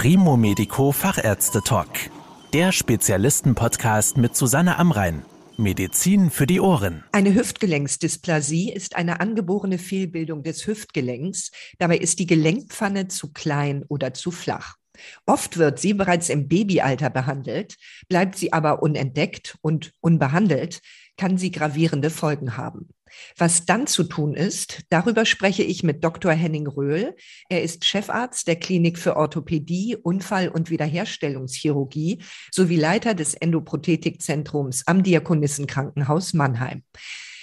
Primo Medico Fachärzte Talk. Der Spezialisten-Podcast mit Susanne Amrein. Medizin für die Ohren. Eine Hüftgelenksdysplasie ist eine angeborene Fehlbildung des Hüftgelenks. Dabei ist die Gelenkpfanne zu klein oder zu flach. Oft wird sie bereits im Babyalter behandelt, bleibt sie aber unentdeckt und unbehandelt, kann sie gravierende Folgen haben. Was dann zu tun ist, darüber spreche ich mit Dr. Henning Röhl. Er ist Chefarzt der Klinik für Orthopädie, Unfall- und Wiederherstellungschirurgie sowie Leiter des Endoprothetikzentrums am Diakonissenkrankenhaus Mannheim.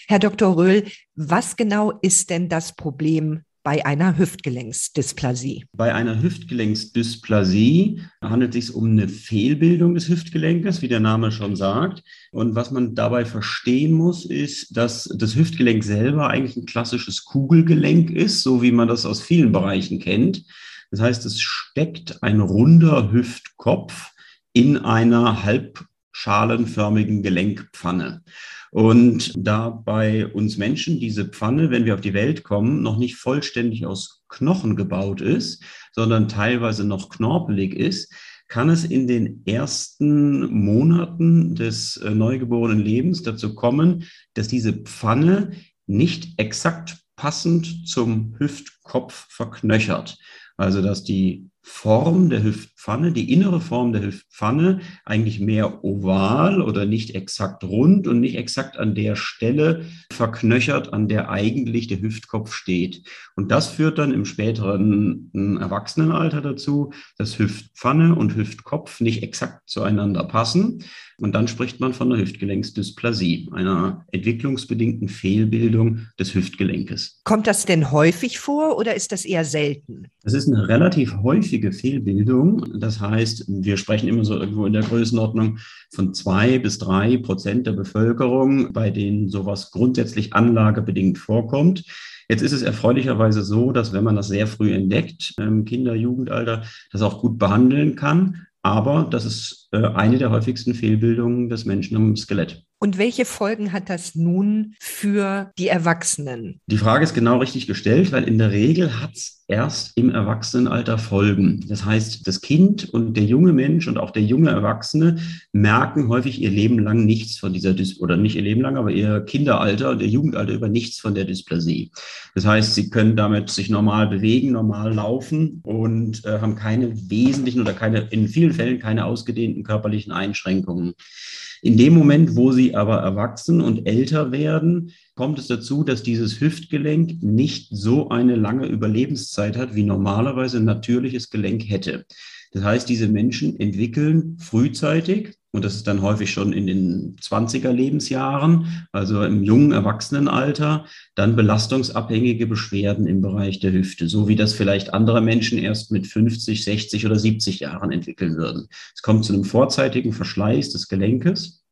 Herr Dr. Röhl, was genau ist denn das Problem bei einer Hüftgelenksdysplasie? Bei einer Hüftgelenksdysplasie handelt es sich um eine Fehlbildung des Hüftgelenkes, wie der Name schon sagt. Und was man dabei verstehen muss, ist, dass das Hüftgelenk selber eigentlich ein klassisches Kugelgelenk ist, so wie man das aus vielen Bereichen kennt. Das heißt, es steckt ein runder Hüftkopf in einer halbschalenförmigen Gelenkpfanne. Und da bei uns Menschen diese Pfanne, wenn wir auf die Welt kommen, noch nicht vollständig aus Knochen gebaut ist, sondern teilweise noch knorpelig ist, kann es in den ersten Monaten des äh, neugeborenen Lebens dazu kommen, dass diese Pfanne nicht exakt passend zum Hüftkopf verknöchert. Also dass die Form der Hüftpfanne, die innere Form der Hüftpfanne eigentlich mehr oval oder nicht exakt rund und nicht exakt an der Stelle verknöchert, an der eigentlich der Hüftkopf steht. Und das führt dann im späteren hm, Erwachsenenalter dazu, dass Hüftpfanne und Hüftkopf nicht exakt zueinander passen. Und dann spricht man von einer Hüftgelenksdysplasie, einer entwicklungsbedingten Fehlbildung des Hüftgelenkes. Kommt das denn häufig vor oder ist das eher selten? Das ist eine relativ häufige Fehlbildung. Das heißt, wir sprechen immer so irgendwo in der Größenordnung von zwei bis drei Prozent der Bevölkerung, bei denen sowas grundsätzlich anlagebedingt vorkommt. Jetzt ist es erfreulicherweise so, dass wenn man das sehr früh entdeckt, im Kinder-, Jugendalter, das auch gut behandeln kann. Aber das ist äh, eine der häufigsten Fehlbildungen des Menschen am Skelett. Und welche Folgen hat das nun für die Erwachsenen? Die Frage ist genau richtig gestellt, weil in der Regel hat es erst im Erwachsenenalter Folgen. Das heißt, das Kind und der junge Mensch und auch der junge Erwachsene merken häufig ihr Leben lang nichts von dieser Dys oder nicht ihr Leben lang, aber ihr Kinderalter und ihr Jugendalter über nichts von der Dysplasie. Das heißt, sie können damit sich normal bewegen, normal laufen und äh, haben keine wesentlichen oder keine, in vielen Fällen keine ausgedehnten körperlichen Einschränkungen. In dem Moment, wo sie aber erwachsen und älter werden, kommt es dazu, dass dieses Hüftgelenk nicht so eine lange Überlebenszeit hat, wie normalerweise ein natürliches Gelenk hätte. Das heißt, diese Menschen entwickeln frühzeitig, und das ist dann häufig schon in den 20er Lebensjahren, also im jungen Erwachsenenalter, dann belastungsabhängige Beschwerden im Bereich der Hüfte, so wie das vielleicht andere Menschen erst mit 50, 60 oder 70 Jahren entwickeln würden. Es kommt zu einem vorzeitigen Verschleiß des Gelenkes.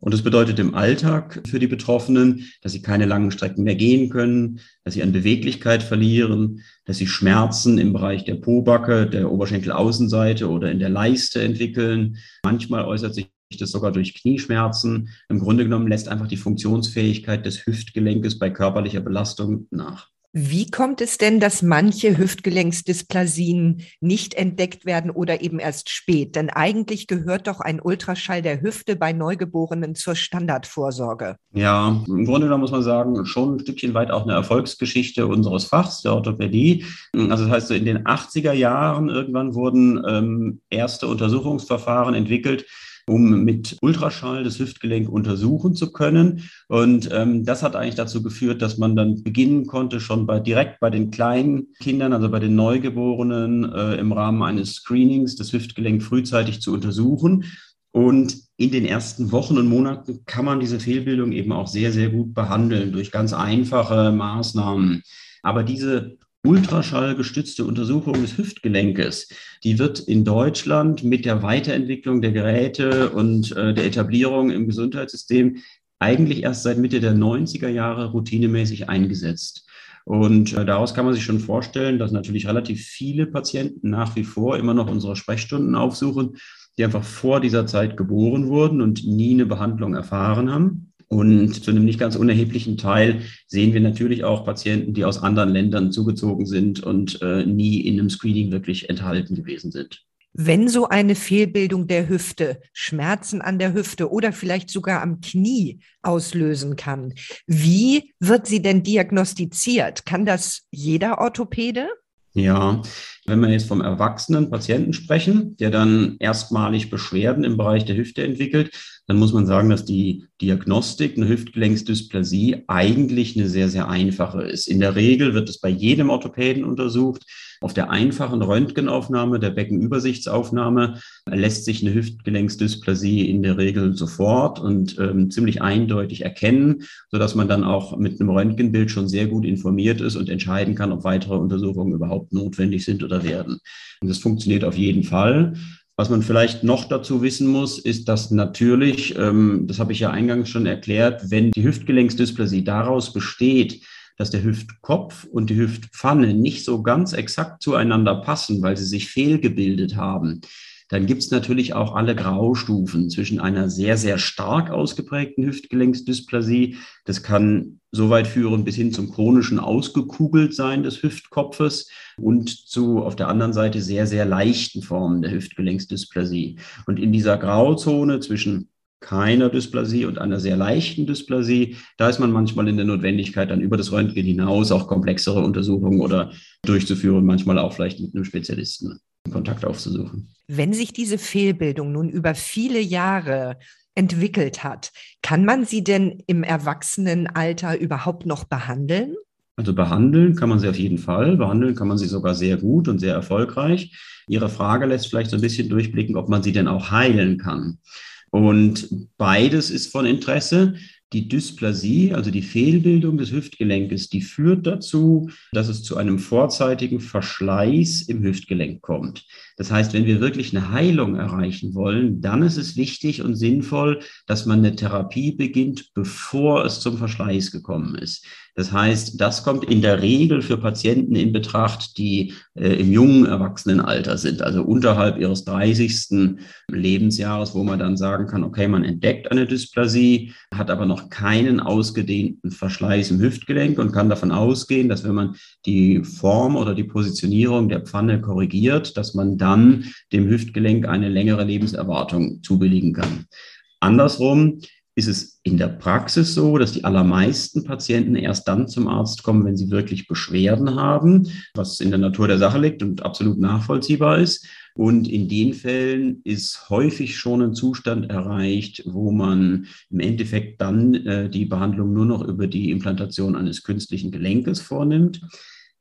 Und das bedeutet im Alltag für die Betroffenen, dass sie keine langen Strecken mehr gehen können, dass sie an Beweglichkeit verlieren, dass sie Schmerzen im Bereich der Pobacke, der Oberschenkelaußenseite oder in der Leiste entwickeln. Manchmal äußert sich das sogar durch Knieschmerzen. Im Grunde genommen lässt einfach die Funktionsfähigkeit des Hüftgelenkes bei körperlicher Belastung nach. Wie kommt es denn, dass manche Hüftgelenksdysplasien nicht entdeckt werden oder eben erst spät? Denn eigentlich gehört doch ein Ultraschall der Hüfte bei Neugeborenen zur Standardvorsorge. Ja, im Grunde genommen muss man sagen, schon ein Stückchen weit auch eine Erfolgsgeschichte unseres Fachs, der Orthopädie. Also das heißt, in den 80er Jahren irgendwann wurden ähm, erste Untersuchungsverfahren entwickelt, um mit Ultraschall das Hüftgelenk untersuchen zu können. Und ähm, das hat eigentlich dazu geführt, dass man dann beginnen konnte, schon bei, direkt bei den kleinen Kindern, also bei den Neugeborenen, äh, im Rahmen eines Screenings das Hüftgelenk frühzeitig zu untersuchen. Und in den ersten Wochen und Monaten kann man diese Fehlbildung eben auch sehr, sehr gut behandeln durch ganz einfache Maßnahmen. Aber diese ultraschallgestützte Untersuchung des Hüftgelenkes, die wird in Deutschland mit der Weiterentwicklung der Geräte und äh, der Etablierung im Gesundheitssystem eigentlich erst seit Mitte der 90er Jahre routinemäßig eingesetzt. Und äh, daraus kann man sich schon vorstellen, dass natürlich relativ viele Patienten nach wie vor immer noch unsere Sprechstunden aufsuchen, die einfach vor dieser Zeit geboren wurden und nie eine Behandlung erfahren haben. Und zu einem nicht ganz unerheblichen Teil sehen wir natürlich auch Patienten, die aus anderen Ländern zugezogen sind und äh, nie in einem Screening wirklich enthalten gewesen sind. Wenn so eine Fehlbildung der Hüfte Schmerzen an der Hüfte oder vielleicht sogar am Knie auslösen kann, wie wird sie denn diagnostiziert? Kann das jeder Orthopäde? Ja, wenn wir jetzt vom erwachsenen Patienten sprechen, der dann erstmalig Beschwerden im Bereich der Hüfte entwickelt, dann muss man sagen, dass die Diagnostik eine Hüftgelenksdysplasie eigentlich eine sehr, sehr einfache ist. In der Regel wird es bei jedem Orthopäden untersucht. Auf der einfachen Röntgenaufnahme, der Beckenübersichtsaufnahme, lässt sich eine Hüftgelenksdysplasie in der Regel sofort und ähm, ziemlich eindeutig erkennen, sodass man dann auch mit einem Röntgenbild schon sehr gut informiert ist und entscheiden kann, ob weitere Untersuchungen überhaupt notwendig sind oder werden. Und das funktioniert auf jeden Fall. Was man vielleicht noch dazu wissen muss, ist, dass natürlich, ähm, das habe ich ja eingangs schon erklärt, wenn die Hüftgelenksdysplasie daraus besteht, dass der Hüftkopf und die Hüftpfanne nicht so ganz exakt zueinander passen, weil sie sich fehlgebildet haben, dann gibt es natürlich auch alle Graustufen zwischen einer sehr, sehr stark ausgeprägten Hüftgelenksdysplasie. Das kann so weit führen bis hin zum chronischen Ausgekugeltsein des Hüftkopfes und zu auf der anderen Seite sehr, sehr leichten Formen der Hüftgelenksdysplasie. Und in dieser Grauzone zwischen keiner Dysplasie und einer sehr leichten Dysplasie. Da ist man manchmal in der Notwendigkeit, dann über das Röntgen hinaus auch komplexere Untersuchungen oder durchzuführen, manchmal auch vielleicht mit einem Spezialisten Kontakt aufzusuchen. Wenn sich diese Fehlbildung nun über viele Jahre entwickelt hat, kann man sie denn im Erwachsenenalter überhaupt noch behandeln? Also behandeln kann man sie auf jeden Fall. Behandeln kann man sie sogar sehr gut und sehr erfolgreich. Ihre Frage lässt vielleicht so ein bisschen durchblicken, ob man sie denn auch heilen kann. Und beides ist von Interesse. Die Dysplasie, also die Fehlbildung des Hüftgelenkes, die führt dazu, dass es zu einem vorzeitigen Verschleiß im Hüftgelenk kommt. Das heißt, wenn wir wirklich eine Heilung erreichen wollen, dann ist es wichtig und sinnvoll, dass man eine Therapie beginnt, bevor es zum Verschleiß gekommen ist. Das heißt, das kommt in der Regel für Patienten in Betracht, die äh, im jungen Erwachsenenalter sind, also unterhalb ihres 30. Lebensjahres, wo man dann sagen kann, okay, man entdeckt eine Dysplasie, hat aber noch keinen ausgedehnten Verschleiß im Hüftgelenk und kann davon ausgehen, dass wenn man die Form oder die Positionierung der Pfanne korrigiert, dass man dann dem Hüftgelenk eine längere Lebenserwartung zubilligen kann. Andersrum ist es in der Praxis so, dass die allermeisten Patienten erst dann zum Arzt kommen, wenn sie wirklich Beschwerden haben, was in der Natur der Sache liegt und absolut nachvollziehbar ist. Und in den Fällen ist häufig schon ein Zustand erreicht, wo man im Endeffekt dann äh, die Behandlung nur noch über die Implantation eines künstlichen Gelenkes vornimmt.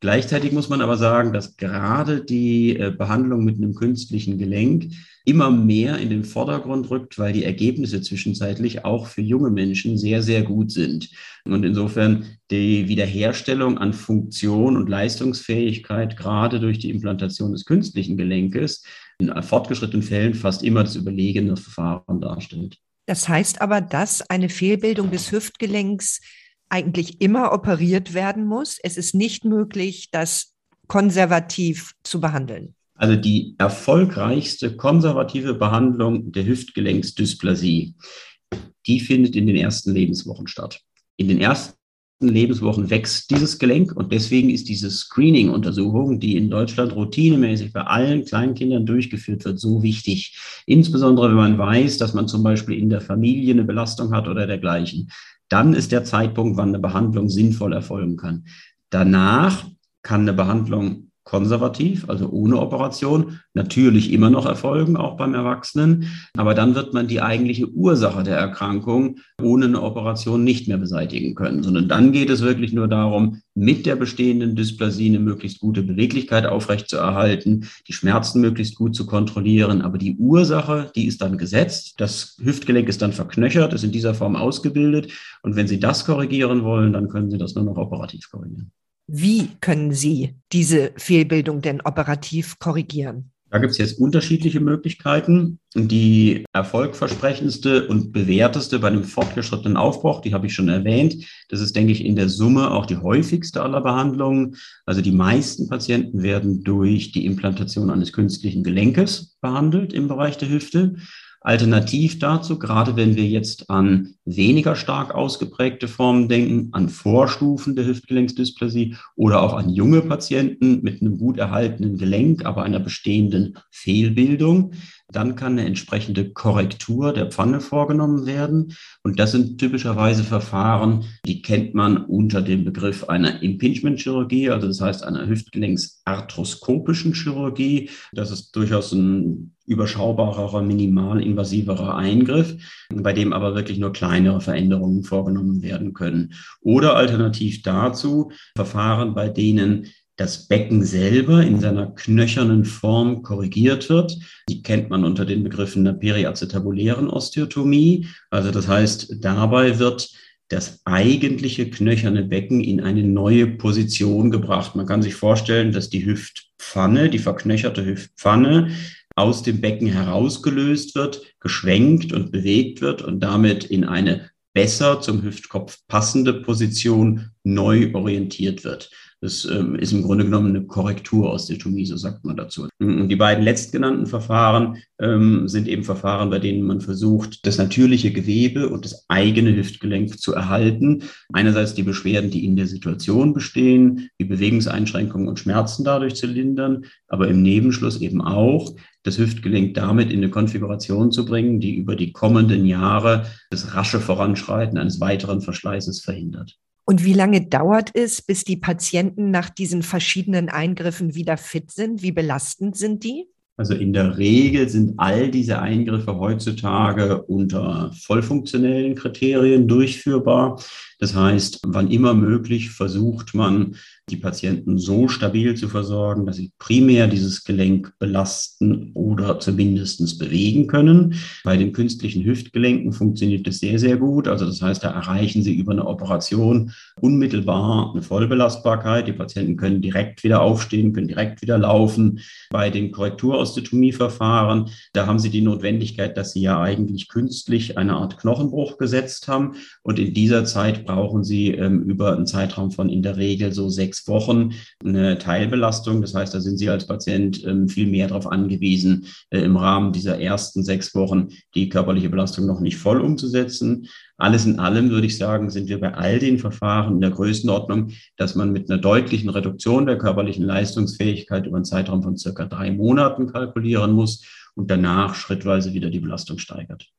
Gleichzeitig muss man aber sagen, dass gerade die äh, Behandlung mit einem künstlichen Gelenk immer mehr in den Vordergrund rückt, weil die Ergebnisse zwischenzeitlich auch für junge Menschen sehr, sehr gut sind. Und insofern die Wiederherstellung an Funktion und Leistungsfähigkeit gerade durch die Implantation des künstlichen Gelenkes in fortgeschrittenen Fällen fast immer das überlegene Verfahren darstellt. Das heißt aber, dass eine Fehlbildung des Hüftgelenks eigentlich immer operiert werden muss. Es ist nicht möglich, das konservativ zu behandeln. Also die erfolgreichste konservative Behandlung der Hüftgelenksdysplasie, die findet in den ersten Lebenswochen statt. In den ersten Lebenswochen wächst dieses Gelenk und deswegen ist diese Screening-Untersuchung, die in Deutschland routinemäßig bei allen Kleinkindern durchgeführt wird, so wichtig. Insbesondere wenn man weiß, dass man zum Beispiel in der Familie eine Belastung hat oder dergleichen dann ist der Zeitpunkt, wann eine Behandlung sinnvoll erfolgen kann. Danach kann eine Behandlung konservativ, also ohne Operation, natürlich immer noch erfolgen, auch beim Erwachsenen. Aber dann wird man die eigentliche Ursache der Erkrankung ohne eine Operation nicht mehr beseitigen können, sondern dann geht es wirklich nur darum, mit der bestehenden Dysplasie eine möglichst gute Beweglichkeit aufrechtzuerhalten, die Schmerzen möglichst gut zu kontrollieren. Aber die Ursache, die ist dann gesetzt. Das Hüftgelenk ist dann verknöchert, ist in dieser Form ausgebildet. Und wenn Sie das korrigieren wollen, dann können Sie das nur noch operativ korrigieren. Wie können Sie diese Fehlbildung denn operativ korrigieren? Da gibt es jetzt unterschiedliche Möglichkeiten. Die erfolgversprechendste und bewährteste bei einem fortgeschrittenen Aufbruch, die habe ich schon erwähnt. Das ist, denke ich, in der Summe auch die häufigste aller Behandlungen. Also die meisten Patienten werden durch die Implantation eines künstlichen Gelenkes behandelt im Bereich der Hüfte. Alternativ dazu, gerade wenn wir jetzt an weniger stark ausgeprägte Formen denken, an Vorstufen der Hüftgelenksdysplasie oder auch an junge Patienten mit einem gut erhaltenen Gelenk, aber einer bestehenden Fehlbildung, dann kann eine entsprechende Korrektur der Pfanne vorgenommen werden. Und das sind typischerweise Verfahren, die kennt man unter dem Begriff einer Impingement-Chirurgie, also das heißt einer Hüftgelenksarthroskopischen Chirurgie. Das ist durchaus ein überschaubarer, minimalinvasiverer Eingriff, bei dem aber wirklich nur kleinere Veränderungen vorgenommen werden können. Oder alternativ dazu Verfahren, bei denen das Becken selber in seiner knöchernen Form korrigiert wird. Die kennt man unter den Begriffen der periacetabulären Osteotomie. Also das heißt, dabei wird das eigentliche knöcherne Becken in eine neue Position gebracht. Man kann sich vorstellen, dass die Hüftpfanne, die verknöcherte Hüftpfanne aus dem Becken herausgelöst wird, geschwenkt und bewegt wird und damit in eine besser zum Hüftkopf passende Position neu orientiert wird. Das ähm, ist im Grunde genommen eine Korrektur aus der Tomie, so sagt man dazu. Und die beiden letztgenannten Verfahren ähm, sind eben Verfahren, bei denen man versucht, das natürliche Gewebe und das eigene Hüftgelenk zu erhalten. Einerseits die Beschwerden, die in der Situation bestehen, die Bewegungseinschränkungen und Schmerzen dadurch zu lindern, aber im Nebenschluss eben auch das Hüftgelenk damit in eine Konfiguration zu bringen, die über die kommenden Jahre das rasche Voranschreiten eines weiteren Verschleißes verhindert. Und wie lange dauert es, bis die Patienten nach diesen verschiedenen Eingriffen wieder fit sind? Wie belastend sind die? Also in der Regel sind all diese Eingriffe heutzutage unter vollfunktionellen Kriterien durchführbar. Das heißt, wann immer möglich versucht man, die Patienten so stabil zu versorgen, dass sie primär dieses Gelenk belasten oder zumindest bewegen können. Bei den künstlichen Hüftgelenken funktioniert das sehr, sehr gut. Also das heißt, da erreichen sie über eine Operation unmittelbar eine Vollbelastbarkeit. Die Patienten können direkt wieder aufstehen, können direkt wieder laufen. Bei den Korrekturaostetomieverfahren, da haben sie die Notwendigkeit, dass sie ja eigentlich künstlich eine Art Knochenbruch gesetzt haben. Und in dieser Zeit brauchen sie ähm, über einen Zeitraum von in der Regel so sechs Wochen eine Teilbelastung. Das heißt, da sind Sie als Patient ähm, viel mehr darauf angewiesen, äh, im Rahmen dieser ersten sechs Wochen die körperliche Belastung noch nicht voll umzusetzen. Alles in allem würde ich sagen, sind wir bei all den Verfahren in der Größenordnung, dass man mit einer deutlichen Reduktion der körperlichen Leistungsfähigkeit über einen Zeitraum von circa drei Monaten kalkulieren muss und danach schrittweise wieder die Belastung steigert.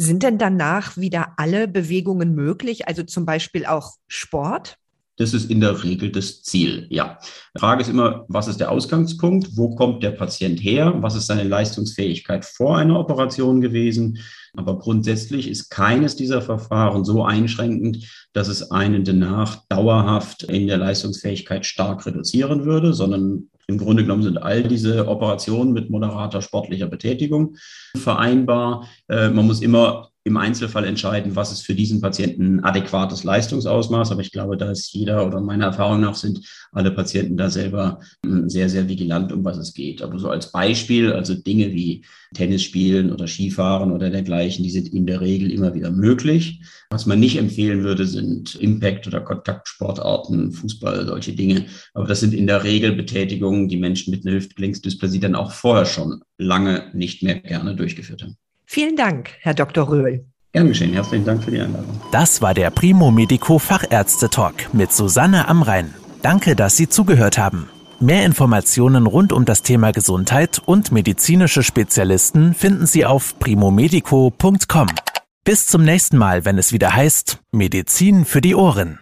Sind denn danach wieder alle Bewegungen möglich, also zum Beispiel auch Sport? Das ist in der Regel das Ziel, ja. Die Frage ist immer, was ist der Ausgangspunkt? Wo kommt der Patient her? Was ist seine Leistungsfähigkeit vor einer Operation gewesen? Aber grundsätzlich ist keines dieser Verfahren so einschränkend, dass es einen danach dauerhaft in der Leistungsfähigkeit stark reduzieren würde, sondern im Grunde genommen sind all diese Operationen mit moderater sportlicher Betätigung vereinbar. Äh, man muss immer im Einzelfall entscheiden, was ist für diesen Patienten adäquates Leistungsausmaß. Aber ich glaube, da ist jeder oder meiner Erfahrung nach sind alle Patienten da selber hm, sehr, sehr vigilant, um was es geht. Aber so als Beispiel, also Dinge wie Tennis spielen oder Skifahren oder dergleichen, die sind in der Regel immer wieder möglich. Was man nicht empfehlen würde, sind Impact- oder Kontaktsportarten, Fußball, solche Dinge. Aber das sind in der Regel Betätigungen, die Menschen mit einer Hüftgelenksdysplasie dann auch vorher schon lange nicht mehr gerne durchgeführt haben. Vielen Dank, Herr Dr. Röhl. Gern geschehen. Herzlichen Dank für die Einladung. Das war der Primo Medico Fachärzte Talk mit Susanne Amrein. Danke, dass Sie zugehört haben. Mehr Informationen rund um das Thema Gesundheit und medizinische Spezialisten finden Sie auf primomedico.com. Bis zum nächsten Mal, wenn es wieder heißt Medizin für die Ohren.